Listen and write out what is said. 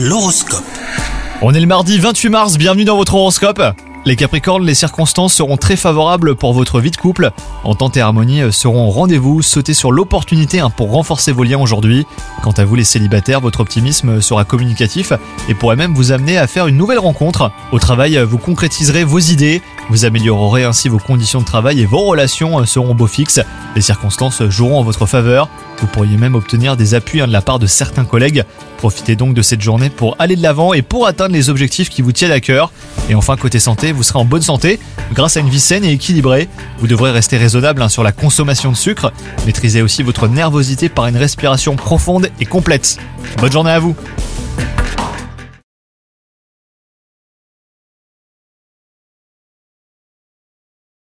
L'horoscope. On est le mardi 28 mars, bienvenue dans votre horoscope. Les Capricornes, les circonstances seront très favorables pour votre vie de couple. Entente et harmonie seront au rendez-vous, sautez sur l'opportunité hein, pour renforcer vos liens aujourd'hui. Quant à vous les célibataires, votre optimisme sera communicatif et pourrait même vous amener à faire une nouvelle rencontre. Au travail, vous concrétiserez vos idées, vous améliorerez ainsi vos conditions de travail et vos relations seront beau fixes. Les circonstances joueront en votre faveur. Vous pourriez même obtenir des appuis hein, de la part de certains collègues. Profitez donc de cette journée pour aller de l'avant et pour atteindre les objectifs qui vous tiennent à cœur. Et enfin, côté santé, vous serez en bonne santé grâce à une vie saine et équilibrée. Vous devrez rester raisonnable hein, sur la consommation de sucre. Maîtrisez aussi votre nervosité par une respiration profonde et complète. Bonne journée à vous